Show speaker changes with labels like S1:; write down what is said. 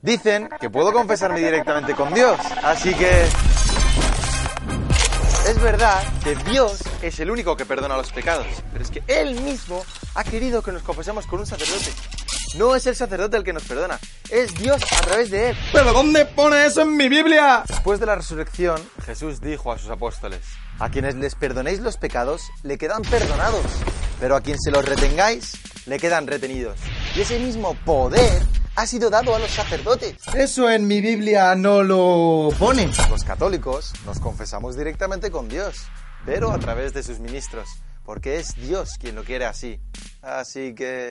S1: Dicen que puedo confesarme directamente con Dios, así que... Es verdad que Dios es el único que perdona los pecados, pero es que Él mismo ha querido que nos confesemos con un sacerdote. No es el sacerdote el que nos perdona, es Dios a través de Él.
S2: ¿Pero dónde pone eso en mi Biblia?
S1: Después de la resurrección, Jesús dijo a sus apóstoles, a quienes les perdonéis los pecados, le quedan perdonados, pero a quien se los retengáis, le quedan retenidos. Y ese mismo poder ha sido dado a los sacerdotes.
S2: Eso en mi Biblia no lo pone.
S1: Los católicos nos confesamos directamente con Dios, pero a través de sus ministros, porque es Dios quien lo quiere así. Así que...